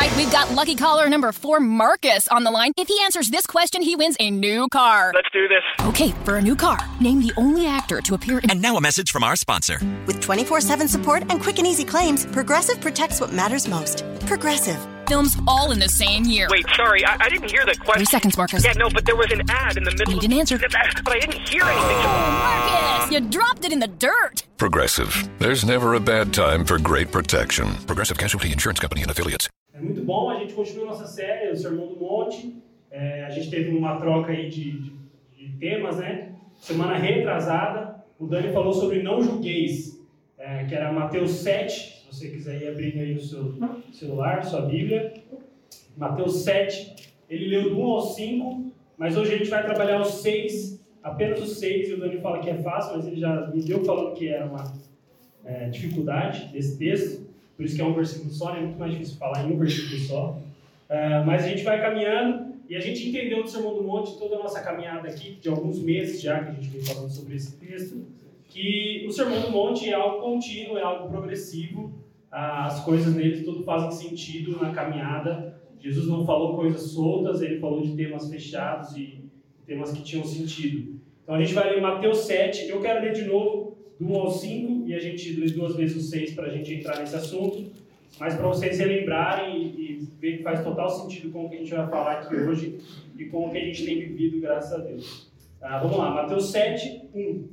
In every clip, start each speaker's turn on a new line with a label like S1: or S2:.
S1: right, we've got lucky caller number four, Marcus, on the line. If he answers this question, he wins a new car.
S2: Let's do this.
S1: Okay, for a new car, name the only actor to appear in.
S3: And now a message from our sponsor.
S4: With 24 7 support and quick and easy claims, Progressive protects what matters most. Progressive.
S1: Films all in the same year.
S2: Wait, sorry, I, I didn't hear the question.
S1: Three seconds, Marcus.
S2: Yeah, no, but there was an ad in the middle.
S1: You didn't answer.
S2: But I didn't hear anything.
S1: Oh, Marcus, you dropped it in the dirt.
S5: Progressive. There's never a bad time for great protection. Progressive Casualty Insurance Company and Affiliates.
S6: É muito bom, a gente continua nossa série, o Sermão do Monte. É, a gente teve uma troca aí de, de, de, temas, né? Semana retrasada, o Dani falou sobre não julgueis, é, que era Mateus 7, se você quiser ir abrir aí no seu celular, sua Bíblia. Mateus 7, ele leu do 1 ao 5, mas hoje a gente vai trabalhar os 6, apenas os 6, e o Dani fala que é fácil, mas ele já me deu falando que era uma é, dificuldade desse texto, por isso que é um versículo só, né? é muito mais difícil falar em um versículo só. É, mas a gente vai caminhando e a gente entendeu do Sermão do Monte toda a nossa caminhada aqui, de alguns meses já que a gente vem falando sobre esse texto, que o Sermão do Monte é algo contínuo, é algo progressivo, as coisas nele tudo fazem sentido na caminhada. Jesus não falou coisas soltas, ele falou de temas fechados e temas que tinham sentido. Então a gente vai ler Mateus 7, eu quero ler de novo do 1 ao 5 e a gente lê duas vezes o 6 para a gente entrar nesse assunto, mas para vocês relembrarem e, e ver que faz total sentido com o que a gente vai falar aqui hoje e com o que a gente tem vivido, graças a Deus. Ah, vamos lá, Mateus 7, 1.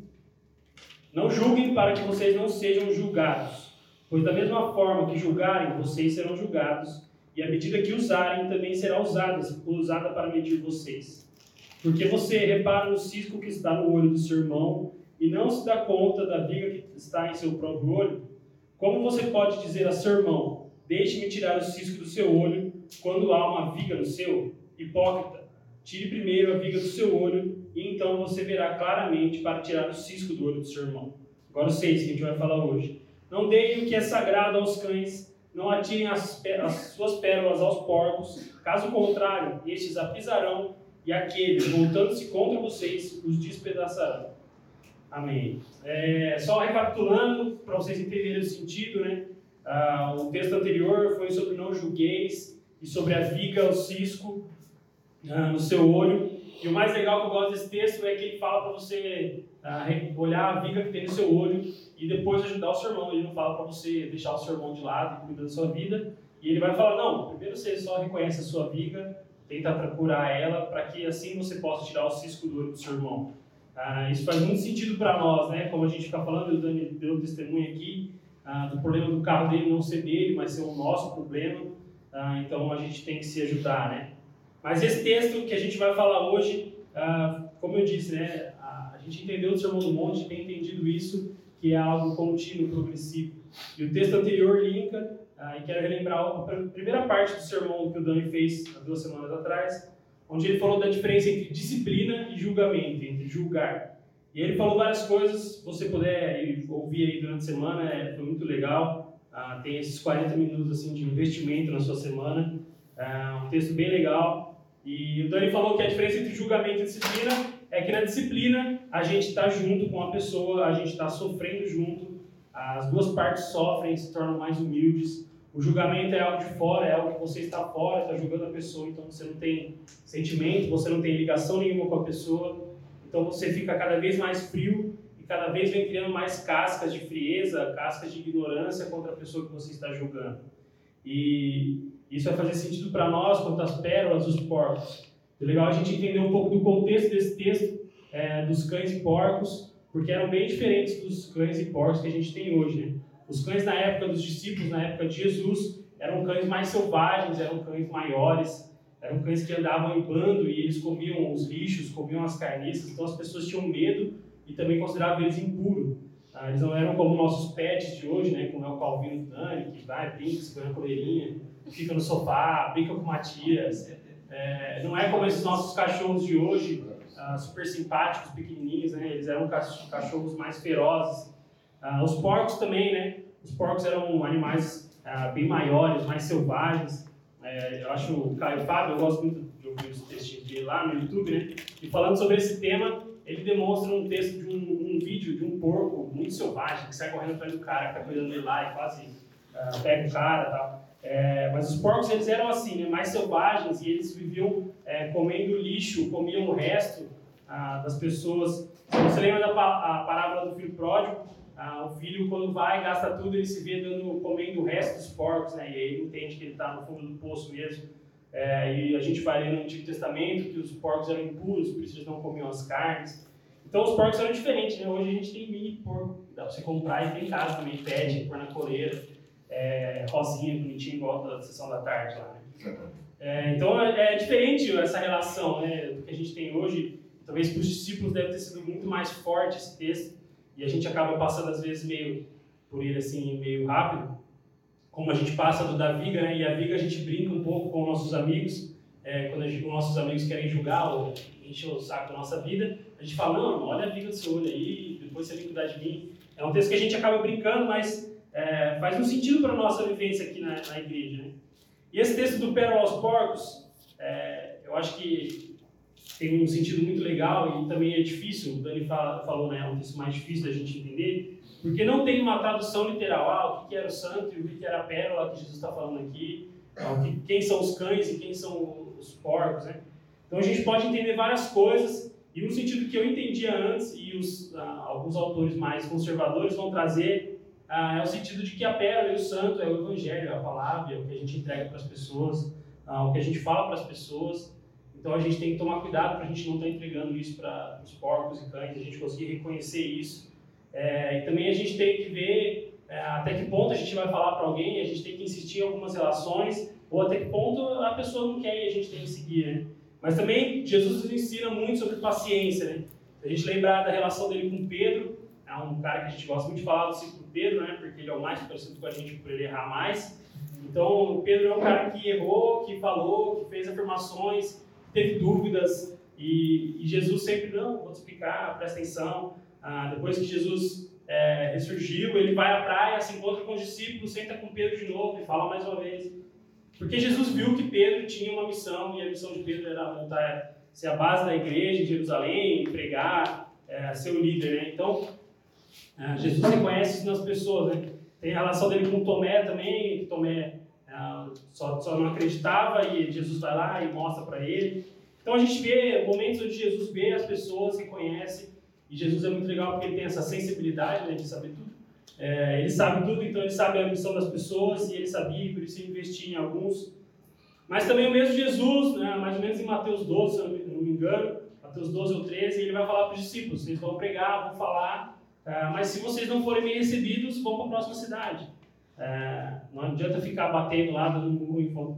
S6: Não julguem para que vocês não sejam julgados, pois da mesma forma que julgarem, vocês serão julgados, e a medida que usarem também será usada, usada para medir vocês. Porque você repara no cisco que está no olho do seu irmão e não se dá conta da viga que está em seu próprio olho? Como você pode dizer a seu irmão, deixe-me tirar o cisco do seu olho, quando há uma viga no seu? Hipócrita, tire primeiro a viga do seu olho, e então você verá claramente para tirar o cisco do olho do seu irmão. Agora 6 que a gente vai falar hoje. Não deem o que é sagrado aos cães, não atirem as, as suas pérolas aos porcos, caso contrário, estes a pisarão, e aqueles, voltando-se contra vocês, os despedaçarão. Amém. É, só recapitulando, para vocês entenderem o sentido, né? Ah, o texto anterior foi sobre não julgueis e sobre a viga, o cisco ah, no seu olho. E o mais legal que eu gosto desse texto é que ele fala para você ah, olhar a viga que tem no seu olho e depois ajudar o seu irmão. Ele não fala para você deixar o seu irmão de lado e cuidar da sua vida. E ele vai falar: não, primeiro você só reconhece a sua viga, tenta procurar ela, para que assim você possa tirar o cisco do olho do seu irmão. Ah, isso faz muito sentido para nós, né? Como a gente fica falando, o Dani deu testemunho aqui ah, do problema do carro dele não ser dele, mas ser o nosso problema. Ah, então a gente tem que se ajudar, né? Mas esse texto que a gente vai falar hoje, ah, como eu disse, né? A, gente entendeu do Sermão do Monte, tem entendido isso, que é algo contínuo, progressivo. E o texto anterior linka, ah, e quero relembrar a primeira parte do sermão que o Dani fez há duas semanas atrás, onde ele falou da diferença entre disciplina e julgamento, entre julgar. E ele falou várias coisas, você puder ouvir aí durante a semana, é, foi muito legal. Ah, tem esses 40 minutos assim, de investimento na sua semana, ah, um texto bem legal. E o Dani falou que a diferença entre julgamento e disciplina é que na disciplina a gente está junto com a pessoa, a gente está sofrendo junto, as duas partes sofrem, se tornam mais humildes. O julgamento é algo de fora, é algo que você está fora, está julgando a pessoa, então você não tem sentimento, você não tem ligação nenhuma com a pessoa, então você fica cada vez mais frio e cada vez vem criando mais cascas de frieza, cascas de ignorância contra a pessoa que você está julgando. E isso vai fazer sentido para nós quanto às pérolas dos porcos. É legal a gente entender um pouco do contexto desse texto, é, dos cães e porcos, porque eram bem diferentes dos cães e porcos que a gente tem hoje, né? Os cães na época dos discípulos, na época de Jesus, eram cães mais selvagens, eram cães maiores, eram cães que andavam em bando e eles comiam os lixos, comiam as carniças, então as pessoas tinham medo e também consideravam eles impuros. Ah, eles não eram como nossos pets de hoje, né, como é o Calvino Dani, que vai, brinca, segura a coleirinha, fica no sofá, brinca com Matias. É, não é como esses nossos cachorros de hoje, ah, super simpáticos, pequenininhos, né, eles eram cachorros mais ferozes, ah, os porcos também, né? Os porcos eram animais ah, bem maiores, mais selvagens. É, eu acho o Caio Fábio, eu gosto muito de ouvir os textos dele lá no YouTube, né? E falando sobre esse tema, ele demonstra um texto de um, um vídeo de um porco muito selvagem, que sai correndo atrás do cara, que tá cuidando dele lá e quase uh, pega o cara e tal. É, mas os porcos eles eram assim, né, mais selvagens e eles viviam é, comendo lixo, comiam o resto ah, das pessoas. Você lembra da parábola do filho pródigo, ah, o filho quando vai gasta tudo ele se vê dando, comendo o resto dos porcos, né, e aí entende que ele está no fundo do poço mesmo. É, e a gente vai ler no Antigo Testamento que os porcos eram impuros, por isso eles não comiam as carnes. Então os porcos eram diferentes, né? Hoje a gente tem mini porco, dá pra você comprar e tem em casa também, pede, pôr na coleira, é, rosinha, bonitinho, igual da sessão da tarde lá, né? É, então é, é diferente essa relação, né, que a gente tem hoje. Talvez para os discípulos deve ter sido muito mais forte esse texto e a gente acaba passando às vezes meio por ele assim meio rápido, como a gente passa do da viga, né? E a viga a gente brinca um pouco com nossos amigos, é, quando gente, os nossos amigos querem julgar ou encher o saco da nossa vida, a gente fala, não, olha a viga do seu olho aí, depois você vem cuidar de mim. É um texto que a gente acaba brincando, mas é, faz um sentido para a nossa vivência aqui na, na igreja, né? E esse texto do Pérola aos Porcos, é, eu acho que tem um sentido muito legal e também é difícil, o Dani fala, falou, né, é um texto mais difícil da gente entender, porque não tem uma tradução literal, ah, o que era o santo e o que era a pérola que Jesus está falando aqui, ah, quem são os cães e quem são os porcos, né? Então a gente pode entender várias coisas e um sentido que eu entendia antes e os, ah, alguns autores mais conservadores vão trazer ah, é o sentido de que a pérola e o santo é o evangelho, é a palavra, é o que a gente entrega para as pessoas, ah, o que a gente fala para as pessoas. Então a gente tem que tomar cuidado para a gente não estar entregando isso para os porcos e cães, a gente conseguir reconhecer isso. É, e também a gente tem que ver é, até que ponto a gente vai falar para alguém, a gente tem que insistir em algumas relações, ou até que ponto a pessoa não quer e a gente tem que seguir. Né? Mas também Jesus nos ensina muito sobre paciência. Né? Se a gente lembrar da relação dele com Pedro, é um cara que a gente gosta muito de falar do ciclo Pedro, né? porque ele é o mais parecido com a gente por ele errar mais. Então, Pedro é um cara que errou, que falou, que fez afirmações, teve dúvidas, e, e Jesus sempre, não, vou te explicar, presta atenção. Ah, depois que Jesus é, ressurgiu, ele vai à praia, se encontra com os discípulos, senta com Pedro de novo e fala mais uma vez. Porque Jesus viu que Pedro tinha uma missão, e a missão de Pedro era montar, ser a base da igreja em Jerusalém, pregar, é, ser o líder. Né? Então, é, Jesus reconhece isso nas pessoas. Né? Tem a relação dele com Tomé também, Tomé só, só não acreditava e Jesus vai lá e mostra para ele. Então a gente vê momentos onde Jesus vê as pessoas, reconhece, e Jesus é muito legal porque ele tem essa sensibilidade né, de saber tudo. É, ele sabe tudo, então ele sabe a missão das pessoas, e ele sabia, por isso ele investia em alguns. Mas também o mesmo Jesus, né, mais ou menos em Mateus 12, se eu não me engano, Mateus 12 ou 13, ele vai falar para os discípulos: vocês vão pregar, vão falar, ah, mas se vocês não forem bem recebidos, vão para a próxima cidade. Ah, não adianta ficar batendo lá dando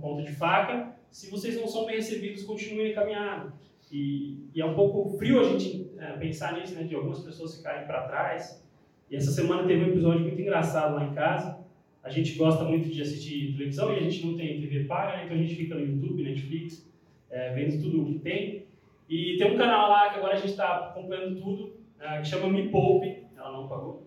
S6: ponta de faca. Se vocês não são bem recebidos, continuem a. E, e é um pouco frio a gente é, pensar nisso, né, de algumas pessoas ficarem para trás. E essa semana teve um episódio muito engraçado lá em casa. A gente gosta muito de assistir televisão e a gente não tem TV paga, né, então a gente fica no YouTube, Netflix, é, vendo tudo o que tem. E tem um canal lá que agora a gente está acompanhando tudo, é, que chama Me Poupe. Ela não pagou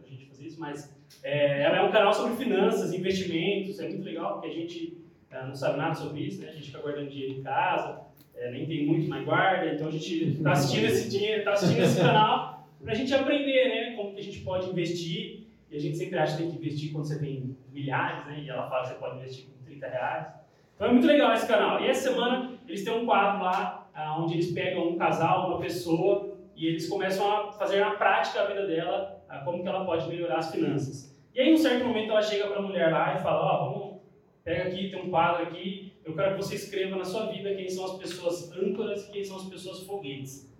S6: mas é, ela é um canal sobre finanças, investimentos. É muito legal porque a gente é, não sabe nada sobre isso, né? A gente fica guardando dinheiro em casa, é, nem tem muito, mas guarda. Então a gente está assistindo esse dinheiro, está assistindo esse canal para a gente aprender, né? Como que a gente pode investir. E a gente sempre acha que tem que investir quando você tem milhares, né? E ela fala que você pode investir com 30 reais. Então é muito legal esse canal. E essa semana eles têm um quadro lá ah, onde eles pegam um casal, uma pessoa, e eles começam a fazer na prática a vida dela, como que ela pode melhorar as finanças. E aí, em um certo momento, ela chega para a mulher lá e fala: Ó, oh, vamos, pega aqui, tem um quadro aqui, eu quero que você escreva na sua vida quem são as pessoas âncoras e quem são as pessoas foguetes.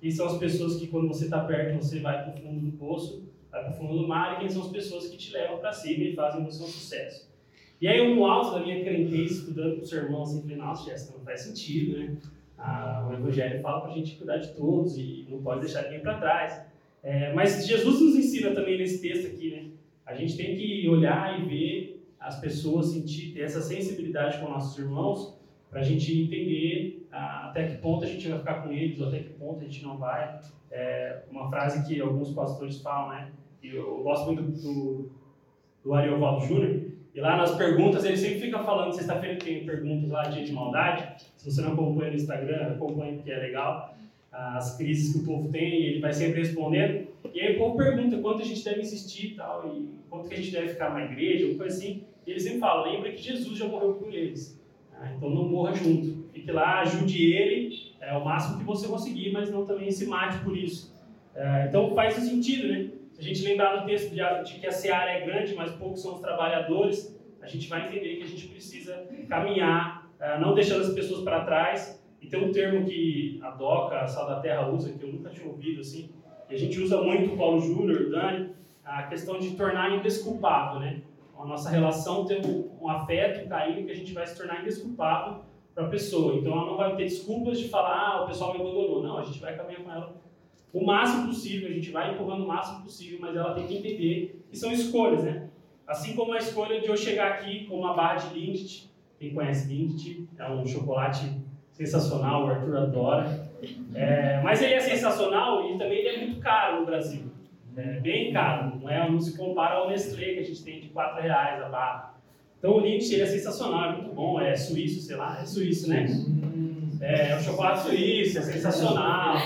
S6: Quem são as pessoas que, quando você está perto, você vai para o fundo do poço, vai para o fundo do mar, e quem são as pessoas que te levam para cima e fazem você um sucesso. E aí, no alto da minha crentez, estudando com o sermão, assim, falei: Nossa, Jéssica, não faz sentido, né? Ah, o Evangelho fala para a gente cuidar de todos e não pode deixar ninguém para trás. É, mas Jesus nos ensina também nesse texto aqui, né? A gente tem que olhar e ver as pessoas, sentir, ter essa sensibilidade com nossos irmãos, para a gente entender ah, até que ponto a gente vai ficar com eles, ou até que ponto a gente não vai. É uma frase que alguns pastores falam, né? E eu, gosto muito do, do Ariovaldo Júnior, e lá nas perguntas ele sempre fica falando, sexta-feira tem perguntas lá, dia de maldade. Se você não acompanha no Instagram, acompanhe porque é legal. As crises que o povo tem, ele vai sempre respondendo. E aí o povo pergunta quanto a gente deve insistir e tal, e quanto que a gente deve ficar na igreja, uma coisa assim. E ele sempre fala, lembra que Jesus já morreu por eles. Ah, então não morra junto. Fique lá, ajude ele, é o máximo que você conseguir, mas não também se mate por isso. É, então faz sentido, né? Se a gente lembrar no texto de, de que a seara é grande, mas poucos são os trabalhadores, a gente vai entender que a gente precisa caminhar, é, não deixando as pessoas para trás. E tem um termo que a DOCA, a Sal da Terra, usa, que eu nunca tinha ouvido assim, e a gente usa muito, o Paulo Júnior, o Dani, a questão de tornar indesculpável, né? A nossa relação tem um, um afeto, um carinho que a gente vai se tornar indesculpável para a pessoa. Então ela não vai ter desculpas de falar, ah, o pessoal me abandonou. Não, a gente vai caminhar com ela o máximo possível, a gente vai empurrando o máximo possível, mas ela tem que entender que são escolhas, né? Assim como a escolha de eu chegar aqui com uma barra de Lindt, quem conhece Lindt, é um chocolate sensacional, o Arthur adora. É, mas ele é sensacional e também ele é muito caro no Brasil. É bem caro, não, é, não se compara ao Nestlé que a gente tem de 4 reais a barra. Então o Lindt ele é sensacional, é muito bom, é suíço, sei lá, é suíço, né? É, é um chocolate suíço, é sensacional.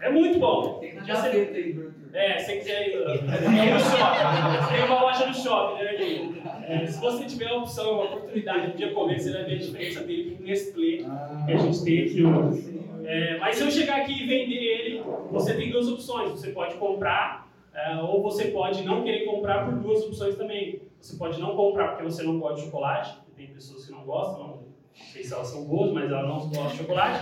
S6: É muito bom.
S3: Tem gaveta aí, Arthur.
S6: é, se você quiser ir, tem no shopping. Tem uma loja no shopping, né. É, se você tiver a opção, a oportunidade de comer, você vai ver a diferença dele com o Nestlé que a gente tem aqui hoje. É, mas se eu chegar aqui e vender ele, você tem duas opções. Você pode comprar, é, ou você pode não querer comprar por duas opções também. Você pode não comprar porque você não gosta de chocolate, tem pessoas que não gostam, não sei se elas são boas, mas elas não gostam de chocolate.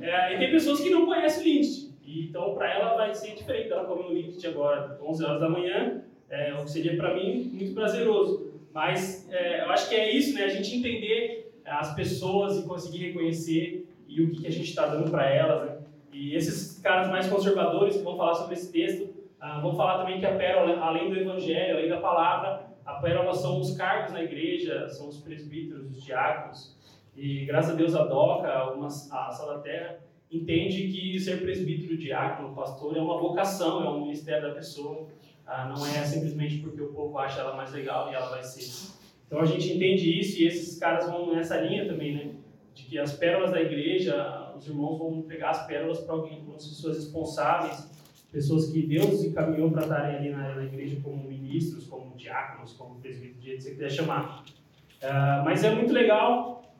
S6: É, e tem pessoas que não conhecem o Lindt. Então, para ela vai ser diferente. Ela comer o Lindt agora, 11 horas da manhã, é, o que seria para mim muito prazeroso. Mas é, eu acho que é isso, né? A gente entender as pessoas e conseguir reconhecer e o que, que a gente está dando para elas. Né? E esses caras mais conservadores que vão falar sobre esse texto ah, vão falar também que a pérola, além do evangelho, além da palavra, a pérola são os cargos na igreja, são os presbíteros, os diáconos. E graças a Deus a DOCA, algumas, a Sala Terra, entende que ser presbítero, diácono, pastor é uma vocação, é um ministério da pessoa. Ah, não é simplesmente porque o povo acha ela mais legal e ela vai ser. Então a gente entende isso e esses caras vão nessa linha também, né? De que as pérolas da igreja, os irmãos vão pegar as pérolas para alguém, para as pessoas responsáveis, pessoas que Deus encaminhou para estarem ali na, na igreja como ministros, como diáconos, como presbíteros, do jeito que você quiser chamar. Ah, mas é muito legal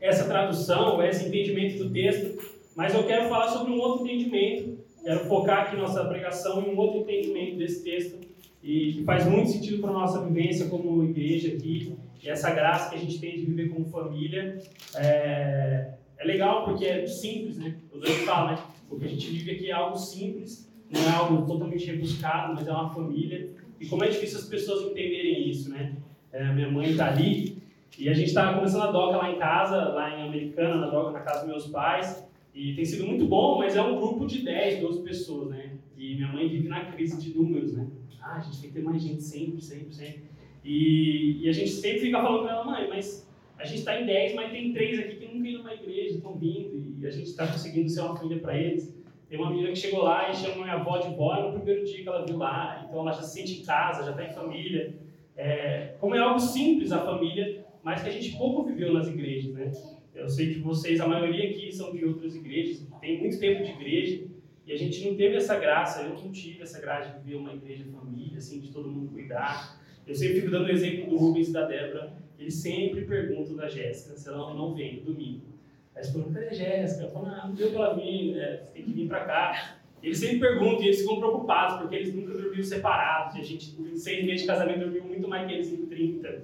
S6: essa tradução, esse entendimento do texto, mas eu quero falar sobre um outro entendimento, quero focar aqui nossa pregação em um outro entendimento desse texto, e que faz muito sentido para a nossa vivência como igreja aqui, e essa graça que a gente tem de viver como família. É, é legal porque é simples, né? O Deus fala, né? Porque a gente vive aqui é algo simples, não é algo totalmente rebuscado, mas é uma família. E como é difícil as pessoas entenderem isso, né? É, minha mãe está ali, e a gente estava começando a doca lá em casa, lá em Americana, na doca na casa dos meus pais. E tem sido muito bom, mas é um grupo de 10, 12 pessoas, né? E minha mãe vive na crise de números, né? Ah, a gente tem que ter mais gente sempre, sempre, sempre. E, e a gente sempre fica falando para ela, mãe, mas a gente está em 10, mas tem três aqui que nunca iram numa igreja, estão vindo, e a gente está conseguindo ser uma família para eles. Tem uma menina que chegou lá e chama minha avó de vó no primeiro dia que ela viu lá, então ela já se sente em casa, já está em família. É, como é algo simples a família, mas que a gente pouco viveu nas igrejas, né? Eu sei que vocês, a maioria aqui são de outras igrejas, tem muito tempo de igreja, e a gente não teve essa graça, eu não tive essa graça de viver uma igreja família, assim, de todo mundo cuidar. Eu sempre fico dando o exemplo do Rubens e da Débora, eles sempre perguntam da Jéssica se ela não vem no domingo. Aí eles falam, cadê a Jéssica? Eu falo, ah, não deu pra vir, né? tem que vir pra cá. Eles sempre perguntam e eles ficam preocupados, porque eles nunca dormiram separados, e a gente, em seis meses de casamento, dormiu muito mais que eles em 30.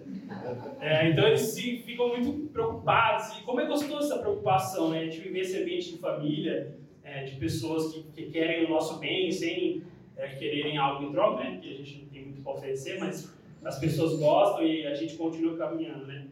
S6: É, então eles se, ficam muito preocupados. E como é gostoso essa preocupação, né? De viver esse ambiente de família, é, de pessoas que, que querem o nosso bem sem é, quererem algo em troca, né? Que a gente não tem muito para oferecer, mas as pessoas gostam e a gente continua caminhando, né?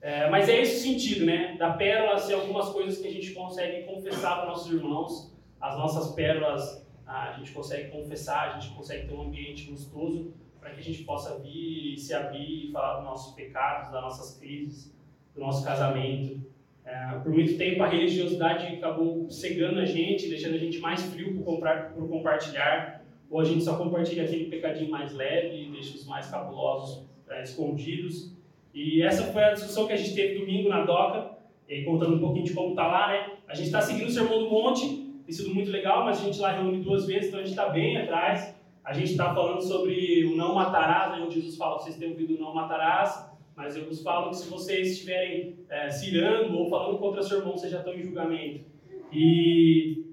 S6: É, mas é esse o sentido, né? Da pérola ser algumas coisas que a gente consegue confessar para nossos irmãos, as nossas pérolas a gente consegue confessar, a gente consegue ter um ambiente gostoso para que a gente possa vir e se abrir e falar dos nossos pecados, das nossas crises, do nosso casamento. É, por muito tempo a religiosidade acabou cegando a gente, deixando a gente mais frio por, comprar, por compartilhar, ou a gente só compartilha aquele pecadinho mais leve deixa os mais cabulosos é, escondidos. E essa foi a discussão que a gente teve domingo na DOCA, e contando um pouquinho de como está lá, né? A gente está seguindo o Sermão do Monte, tem sido muito legal, mas a gente lá reúne duas vezes, então a gente está bem atrás. A gente está falando sobre o não matarás, né, onde Jesus fala, vocês têm ouvido o não matarás, mas eu vos falo que se vocês estiverem é, se irando ou falando contra seu irmão, vocês já estão em julgamento. E,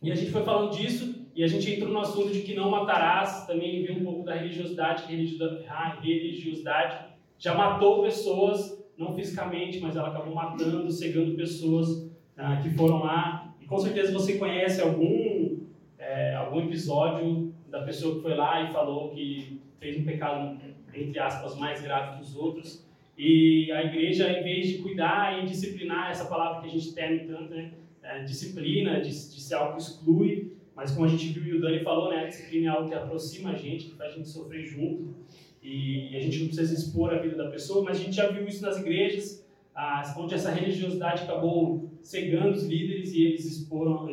S6: e a gente foi falando disso, e a gente entrou no assunto de que não matarás, também viu um pouco da religiosidade, que a religiosidade já matou pessoas, não fisicamente, mas ela acabou matando, cegando pessoas ah, que foram lá. E com certeza você conhece algum, é, algum episódio da pessoa que foi lá e falou que fez um pecado, entre aspas, mais grave que os outros. E a igreja, em vez de cuidar e disciplinar, essa palavra que a gente teme tanto, né? É, disciplina, de, de ser algo que exclui, mas como a gente viu e o Dani falou, né, disciplina é algo que aproxima a gente, que faz a gente sofrer junto, e a gente não precisa expor a vida da pessoa, mas a gente já viu isso nas igrejas, ah, onde essa religiosidade acabou cegando os líderes e eles exporam,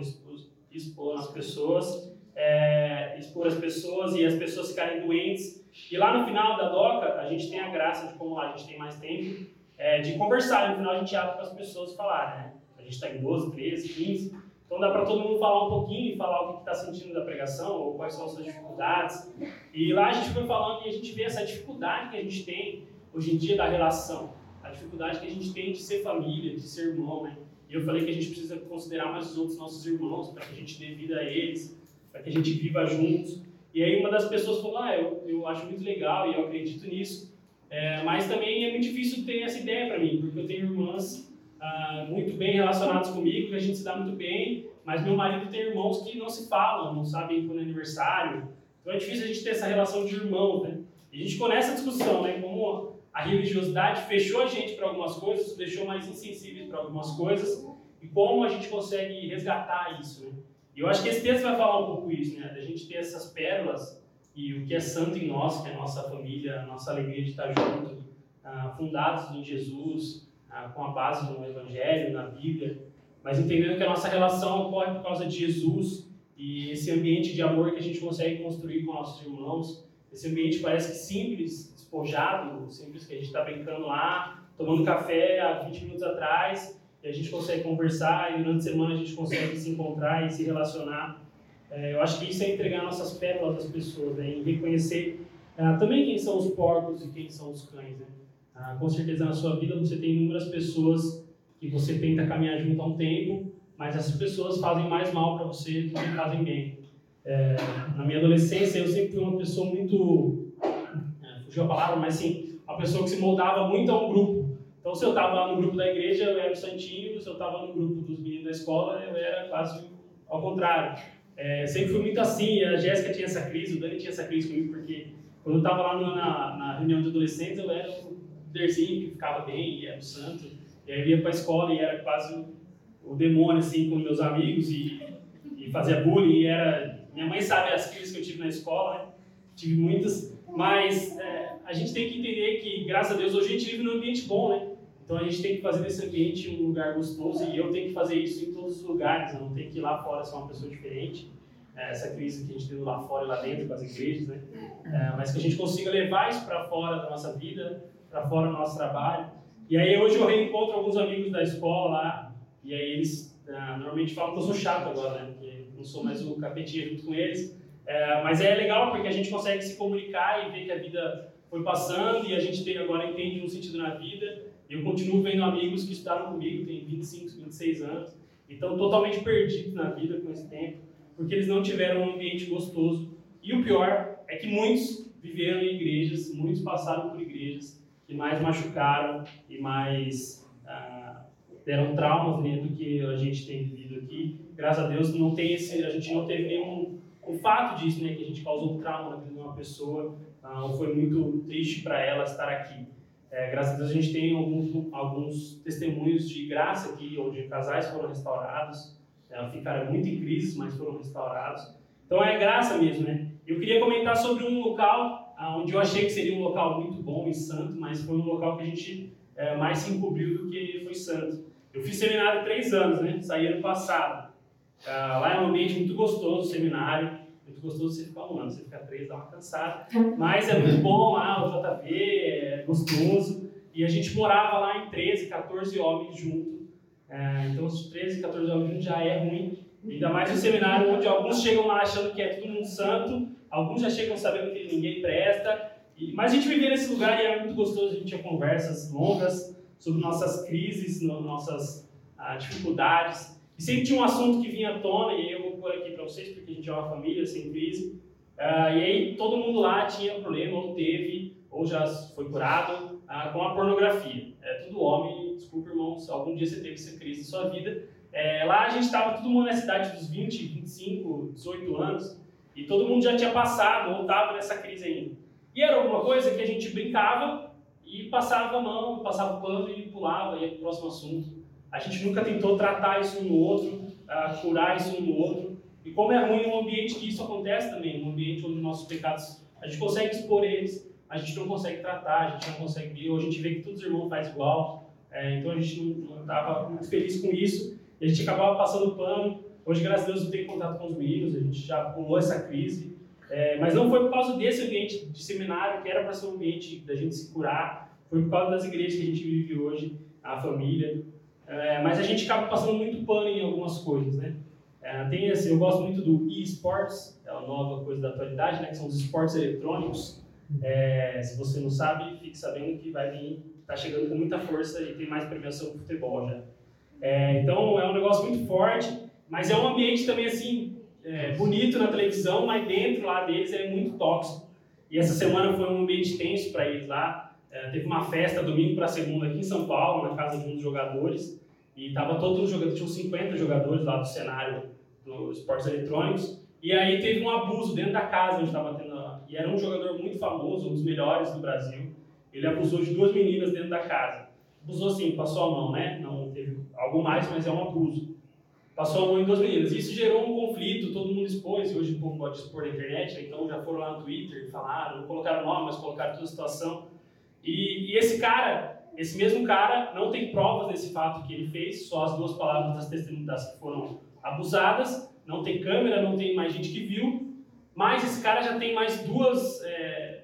S6: as pessoas, é, expor as pessoas e as pessoas ficarem doentes. E lá no final da DOCA, a gente tem a graça de, como lá a gente tem mais tempo, é, de conversar. No final a gente abre para as pessoas falar, né? A gente está em 12, 13, 15. Então dá para todo mundo falar um pouquinho e falar o que está sentindo da pregação ou quais são as suas dificuldades. E lá a gente foi falando e a gente vê essa dificuldade que a gente tem hoje em dia da relação, a dificuldade que a gente tem de ser família, de ser irmão, né? E eu falei que a gente precisa considerar mais os outros nossos irmãos para que a gente dê vida a eles, para que a gente viva juntos. E aí uma das pessoas falou, ah, eu, eu acho muito legal e eu acredito nisso, é, mas também é muito difícil ter essa ideia para mim, porque eu tenho irmãs ah, muito bem relacionados comigo, que a gente se dá muito bem, mas meu marido tem irmãos que não se falam, não sabem quando é aniversário. Então é difícil a gente ter essa relação de irmãos, né? E a gente começa a discussão, né? Como a religiosidade fechou a gente para algumas coisas, deixou mais insensíveis para algumas coisas, e como a gente consegue resgatar isso, né? E eu acho que esse texto vai falar um pouco isso, né? Da gente ter essas pérolas e o que é santo em nós, que é a nossa família, a nossa alegria de estar junto, uh, fundados em Jesus, ah, com a base no Evangelho, na Bíblia, mas entendendo que a nossa relação ocorre por causa de Jesus e esse ambiente de amor que a gente consegue construir com nossos irmãos, esse ambiente parece que simples, despojado, simples que a gente está brincando lá, tomando café há 20 minutos atrás, e a gente consegue conversar e durante a semana a gente consegue se encontrar e se relacionar. É, eu acho que isso é entregar nossas pérolas às pessoas, né, reconhecer ah, também quem são os porcos e quem são os cães. Né? Ah, com certeza na sua vida você tem inúmeras pessoas que você tenta caminhar junto há um tempo, mas essas pessoas fazem mais mal para você do que fazem bem. É, na minha adolescência eu sempre fui uma pessoa muito, é, fugiu a palavra, mas sim, uma pessoa que se moldava muito a um grupo. Então se eu estava no grupo da igreja eu era o santinho, se eu estava no grupo dos meninos da escola eu era quase ao contrário. É, sempre fui muito assim, a Jéssica tinha essa crise, o Dani tinha essa crise comigo, porque quando eu estava lá na, na reunião de adolescentes eu era líderzinho que ficava bem e era o santo. E aí eu ia para a escola e era quase o demônio, assim, com meus amigos e, e fazia bullying. E era... Minha mãe sabe as crises que eu tive na escola, né? Tive muitas. Mas é, a gente tem que entender que, graças a Deus, hoje a gente vive num ambiente bom, né? Então a gente tem que fazer desse ambiente um lugar gostoso e eu tenho que fazer isso em todos os lugares. Eu não tenho que ir lá fora ser uma pessoa diferente. É, essa crise que a gente tem lá fora e lá dentro com as igrejas, né? É, mas que a gente consiga levar isso para fora da nossa vida, para fora do nosso trabalho. E aí hoje eu reencontro alguns amigos da escola lá, e aí eles ah, normalmente falam que eu sou chato agora, né? Não sou mais o capetinha junto com eles. É, mas é legal porque a gente consegue se comunicar e ver que a vida foi passando e a gente tem agora entende um sentido na vida. Eu continuo vendo amigos que estudaram comigo, tem 25, 26 anos, e estão totalmente perdidos na vida com esse tempo, porque eles não tiveram um ambiente gostoso. E o pior é que muitos viveram em igrejas, muitos passaram por igrejas que mais machucaram e mais deram traumas né, do que a gente tem vivido aqui. Graças a Deus não tem esse, a gente não teve nenhum o fato disso, né, que a gente causou um trauma na vida de uma pessoa, ah, foi muito triste para ela estar aqui. É, graças a Deus a gente tem alguns, alguns testemunhos de graça aqui, onde casais foram restaurados, é, ficaram muito em crise, mas foram restaurados. Então é graça mesmo, né? Eu queria comentar sobre um local onde eu achei que seria um local muito bom e santo, mas foi um local que a gente é, mais se encobriu do que foi santo. Eu fiz seminário três anos, né? Saí ano passado. Ah, lá é um ambiente muito gostoso, seminário. Muito gostoso você ficar um ano, você ficar três dá uma cansada. Mas é muito bom lá, o JV é gostoso. E a gente morava lá em 13, 14 homens juntos. É, então, os 13, 14 homens juntos já é ruim. Ainda mais no seminário onde alguns chegam lá achando que é todo mundo santo Alguns já chegam sabendo que ninguém presta, E, mas a gente vivia nesse lugar e era muito gostoso, a gente tinha conversas longas sobre nossas crises, no, nossas ah, dificuldades. E sempre tinha um assunto que vinha à tona, e eu vou pôr aqui para vocês, porque a gente é uma família sem crise. Ah, e aí todo mundo lá tinha problema, ou teve, ou já foi curado, ah, com a pornografia. É tudo homem, desculpa irmão, se algum dia você teve essa crise na sua vida. É, lá a gente estava todo mundo na cidade dos 20, 25, 18 anos, e todo mundo já tinha passado, ou estava nessa crise ainda. E era alguma coisa que a gente brincava e passava a mão, passava o pano e pulava, ia para o próximo assunto. A gente nunca tentou tratar isso um no outro, uh, curar isso um no outro. E como é ruim um ambiente que isso acontece também, um ambiente onde nossos pecados, a gente consegue expor eles, a gente não consegue tratar, a gente não consegue ver, hoje a gente vê que todos os irmãos fazem igual, é, então a gente não estava muito feliz com isso, a gente acabava passando pano. Hoje, graças a Deus, eu tenho contato com os meninos, a gente já pulou essa crise, é, mas não foi por causa desse ambiente de seminário, que era para ser um ambiente da gente se curar, foi por causa das igrejas que a gente vive hoje, a família. É, mas a gente acaba passando muito pano em algumas coisas, né? É, tem assim, eu gosto muito do e-sports, é a nova coisa da atualidade, né? Que são os esportes eletrônicos. É, se você não sabe, fique sabendo que vai vir, está chegando com muita força e tem mais premiação que o futebol já. É, então é um negócio muito forte, mas é um ambiente também assim é, bonito na televisão, mas dentro lá deles é muito tóxico. E essa semana foi um ambiente tenso para eles lá. É, teve uma festa domingo para segunda aqui em São Paulo, na casa de um dos jogadores, e tava todos os jogadores, tinham 50 jogadores lá do cenário dos esportes eletrônicos. E aí teve um abuso dentro da casa onde estava tendo. E era um jogador muito famoso, um dos melhores do Brasil. Ele abusou de duas meninas dentro da casa. Abusou assim, passou a mão, né? Não teve algo mais, mas é um abuso passou a mão em duas meninas. Isso gerou um conflito, todo mundo expôs, e hoje o povo pode expor na internet, né? então já foram lá no Twitter, falaram, não colocaram nome, mas colocaram toda a situação. E, e, esse cara, esse mesmo cara, não tem provas desse fato que ele fez, só as duas palavras das testemunhas que foram abusadas, não tem câmera, não tem mais gente que viu, mas esse cara já tem mais duas, é,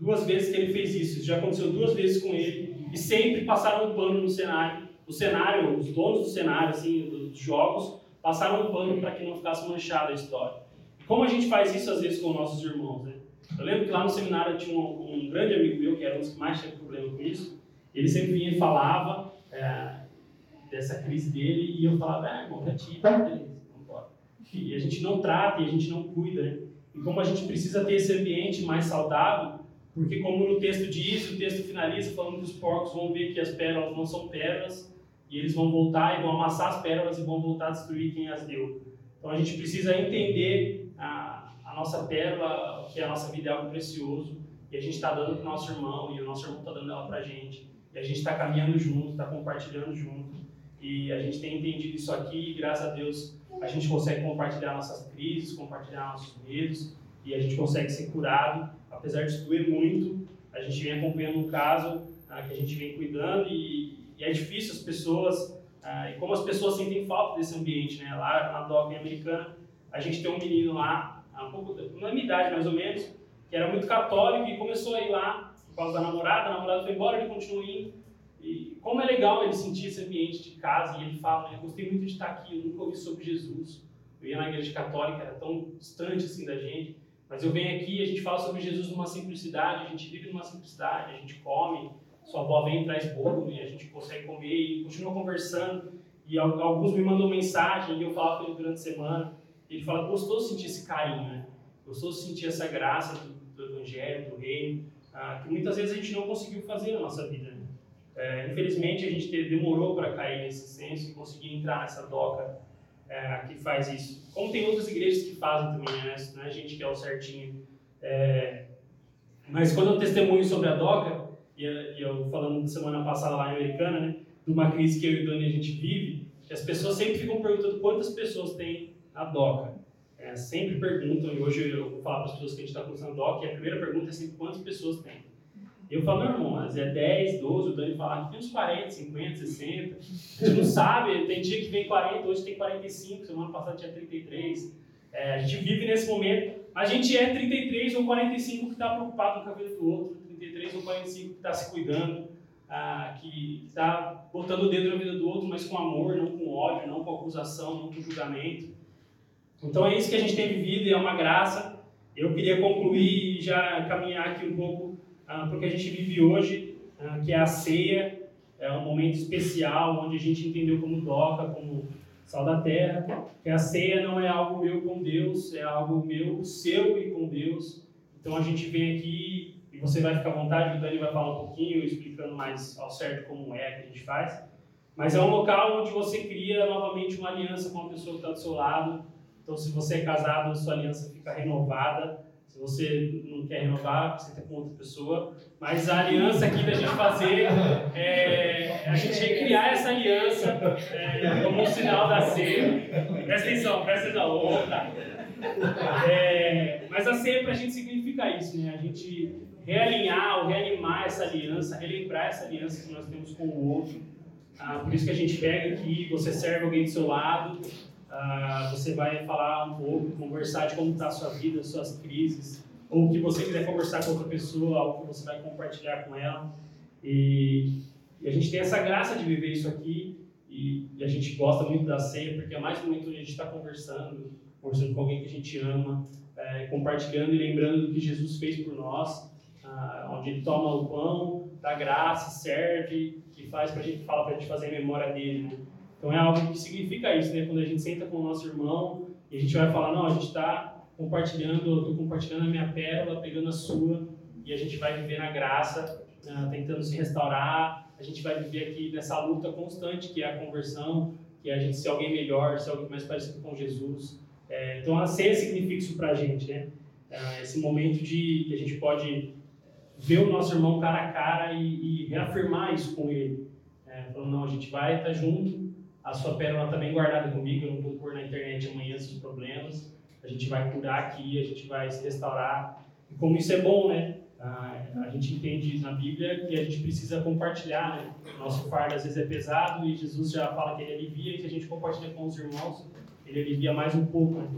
S6: duas vezes que ele fez isso, isso já aconteceu duas vezes com ele, e sempre passaram um pano no cenário, o cenário, os donos do cenário, assim, dos jogos, passaram um pano para que não ficasse manchada a história. Como a gente faz isso às vezes com nossos irmãos, né? Eu lembro que lá no seminário tinha um, um grande amigo meu, que era um dos que mais tinha problema com isso, ele sempre vinha e falava é, dessa crise dele, e eu falava, ah, irmão, já tive, beleza, vamos embora. E a gente não trata e a gente não cuida, né? E como a gente precisa ter esse ambiente mais saudável, porque como no texto diz, o texto finaliza falando que os porcos vão ver que as pérolas não são pérolas, e eles vão voltar e vão amassar as pérolas e vão voltar a destruir quem as deu. Então a gente precisa entender a, a nossa pérola, que é a nossa vida é algo precioso, e a gente está dando para o nosso irmão, e o nosso irmão está dando ela para a gente, e a gente está caminhando junto, está compartilhando junto, e a gente tem entendido isso aqui, e graças a Deus a gente consegue compartilhar nossas crises, compartilhar nossos medos, e a gente consegue ser curado, apesar de doer muito, a gente vem acompanhando um caso ah, que a gente vem cuidando e, e é difícil as pessoas, ah, e como as pessoas sentem falta desse ambiente, né? Lá na DOC americana, a gente tem um menino lá, há pouco, na minha idade mais ou menos, que era muito católico e começou a ir lá por causa da namorada, a namorada foi embora, ele continuou indo. E como é legal ele sentir esse ambiente de casa, e ele fala, eu gostei muito de estar aqui, eu nunca ouvi sobre Jesus. Eu ia na igreja católica, era tão distante assim da gente, mas eu venho aqui a gente fala sobre Jesus numa simplicidade, a gente vive numa simplicidade, a gente come, sua avó vem e traz bolo e a gente consegue comer e continua conversando. E alguns me mandam mensagem e eu falo com ele durante a semana. Ele fala, gostoso sentir esse carinho, né? Gostoso sentir essa graça do, do Evangelho, do Reino, ah, que muitas vezes a gente não conseguiu fazer na nossa vida. Né? É, infelizmente, a gente demorou para cair nesse senso e conseguir entrar nessa doca é, que faz isso. Como tem outras igrejas que fazem também, né? É a gente que é o certinho. É, mas quando eu testemunho sobre a doca, e eu falando semana passada lá em Americana, né, de uma crise que eu e o Dani a gente vive, que as pessoas sempre ficam perguntando quantas pessoas tem a DOCA. É, sempre perguntam, e hoje eu vou falar para as pessoas que a gente está começando DOCA, e a primeira pergunta é sempre quantas pessoas tem. Eu falo, meu irmão, mas é 10, 12, o Dani fala tem uns 40, 50, 60. A gente não sabe, tem dia que vem 40, hoje tem 45, semana passada tinha 33. É, a gente vive nesse momento, a gente é 33 ou 45 que está preocupado com a vida do outro 33 ou 45 que está se cuidando, ah, que está botando o dedo na vida do outro, mas com amor, não com ódio, não com acusação, não com julgamento. Então é isso que a gente tem vivido e é uma graça. Eu queria concluir e já caminhar aqui um pouco ah, para o que a gente vive hoje, ah, que é a ceia, é um momento especial onde a gente entendeu como doca, como sal da terra, que a ceia não é algo meu com Deus, é algo meu, seu e com Deus. Então a gente vem aqui você vai ficar à vontade, o Dani vai falar um pouquinho, explicando mais ao certo como é que a gente faz. Mas é um local onde você cria novamente uma aliança com a pessoa que está do seu lado. Então, se você é casado, sua aliança fica renovada. Se você não quer renovar, você tem com outra pessoa. Mas a aliança aqui da gente fazer é a gente recriar essa aliança é, como um sinal da ceia. Presta atenção, presta atenção. Oh, tá. é, mas a ceia para a gente significa isso, né? A gente realinhar ou reanimar essa aliança, relembrar essa aliança que nós temos com o outro. Ah, por isso que a gente pega aqui, você serve alguém do seu lado, ah, você vai falar um pouco, conversar de como está a sua vida, suas crises, ou o que você quiser conversar com outra pessoa, algo que você vai compartilhar com ela. E, e a gente tem essa graça de viver isso aqui, e, e, a gente gosta muito da ceia, porque é mais um momento onde a gente está conversando, conversando com alguém que a gente ama, é, compartilhando e lembrando do que Jesus fez por nós, ah, onde ele toma o pão, dá graça, serve, e faz para a gente, fala para a gente fazer memória dele. Né? Então é algo que significa isso, né? Quando a gente senta com o nosso irmão e a gente vai falar, não, a gente está compartilhando, eu estou compartilhando a minha pérola, pegando a sua, e a gente vai viver na graça, uh, tentando se restaurar. A gente vai viver aqui nessa luta constante que é a conversão, que é a gente ser alguém melhor, ser alguém mais parecido com Jesus. É, então a ceia significa isso para a gente, né? Uh, esse momento de que a gente pode ver o nosso irmão cara a cara e, e reafirmar isso com ele. É, falando, não, a gente vai estar junto, a sua pérola está bem guardada comigo, eu não vou pôr na internet amanhã seus problemas, a gente vai curar aqui, a gente vai se restaurar. E como isso é bom, né? A, gente entende na Bíblia que a gente precisa compartilhar, né? Nosso fardo às vezes é pesado e Jesus já fala que ele alivia e se a gente compartilha com os irmãos, ele alivia mais um pouco, né?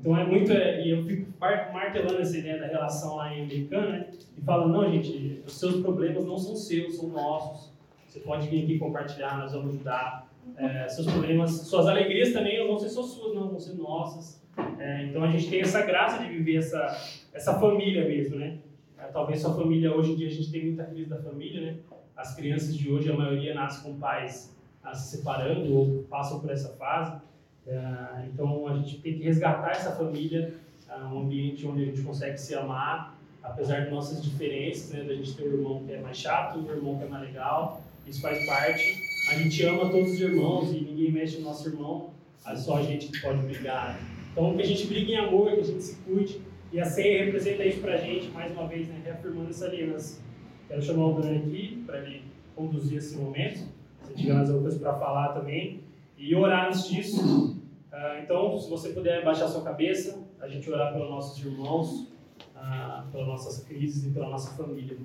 S6: Então é muito, é, e eu fico martelando essa ideia da relação lá em americana, né? E falando, não, gente, os seus problemas não são seus, são nossos. Você pode vir aqui compartilhar, nós vamos ajudar. É, seus problemas, suas alegrias também não vão ser só suas, não, vão ser nossas. É, então a gente tem essa graça de viver essa, essa família mesmo, né? É, talvez sua família, hoje em dia a gente tem muita crise da família, né? As crianças de hoje, a maioria nasce com pais se separando ou passam por essa fase. É, então a gente tem que resgatar essa família, é, um ambiente onde a gente consegue se amar, apesar de nossas diferenças, né, da gente ter um irmão que é mais chato, um irmão que é mais legal, isso faz parte. A gente ama todos os irmãos e ninguém mexe no nosso irmão, é só a gente que pode brigar. Então que a gente brigue em amor, que a gente se cuide, e a ceia representa isso pra gente, mais uma vez, né, reafirmando essa aliança. Quero chamar o Dani aqui para ele conduzir esse momento, se tiver mais alguma coisa para falar também e orar antes disso. Uh, então, se você puder baixar sua cabeça, a gente orar pelos nossos irmãos, uh, pelas nossas crises e pela nossa família.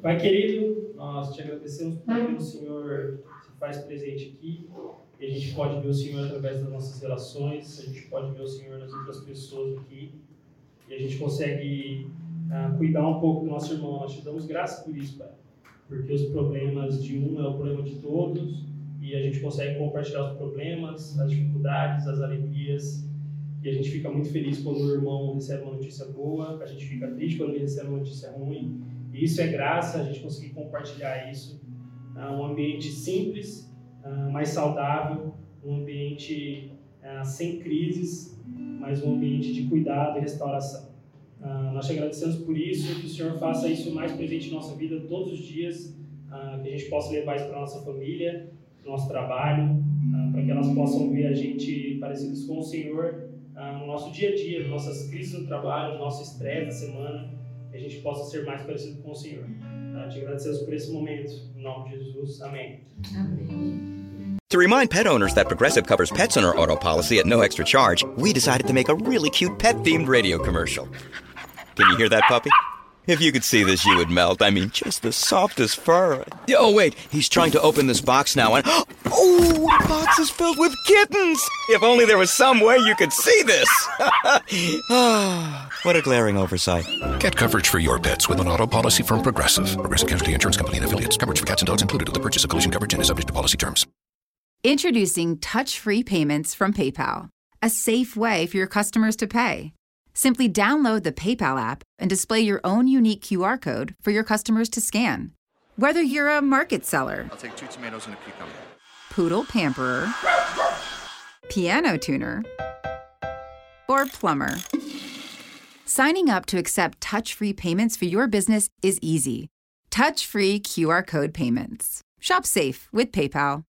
S6: Pai querido, nós te agradecemos porque o Senhor se faz presente aqui e a gente pode ver o Senhor através das nossas relações, a gente pode ver o Senhor nas outras pessoas aqui e a gente consegue uh, cuidar um pouco do nosso irmão. Nós te damos graça por isso, Pai, porque os problemas de um é o problema de todos e a gente consegue compartilhar os problemas, as dificuldades, as alegrias. E a gente fica muito feliz quando o irmão recebe uma notícia boa, a gente fica triste quando ele recebe uma notícia ruim. E isso é graça, a gente conseguir compartilhar isso. É um ambiente simples, ah, mais saudável, um ambiente ah, sem crises, mas um ambiente de cuidado e restauração. Ah, nós te agradecemos por isso, que o Senhor faça isso mais presente em nossa vida todos os dias, que a gente possa levar isso para nossa família, nosso trabalho, ah, para que elas possam ver a gente parecidos com o Senhor ah, no nosso dia a dia, nossas crises no trabalho, no nosso estresse da semana, que a gente possa ser mais parecido com o Senhor. Ah, te agradecemos por esse momento. Em nome de Jesus. Amém. Amém.
S3: To remind pet owners that Progressive covers pets on our auto policy at no extra charge, we decided to make a really cute pet themed radio commercial. Can you hear that puppy? If you could see this, you would melt. I mean, just the softest fur. Oh, wait, he's trying to open this box now, and oh, the box is filled with kittens! If only there was some way you could see this! Ah, what a glaring oversight.
S5: Get coverage for your pets with an auto policy from Progressive. Progressive Casualty Insurance Company and affiliates. Coverage for cats and dogs included with the purchase of collision coverage and is subject to policy terms.
S7: Introducing touch free payments from PayPal, a safe way for your customers to pay. Simply download the PayPal app and display your own unique QR code for your customers to scan. Whether you're a market seller,
S8: I'll take two tomatoes and a cucumber.
S7: poodle pamperer, piano tuner, or plumber, signing up to accept touch free payments for your business is easy. Touch free QR code payments. Shop safe with PayPal.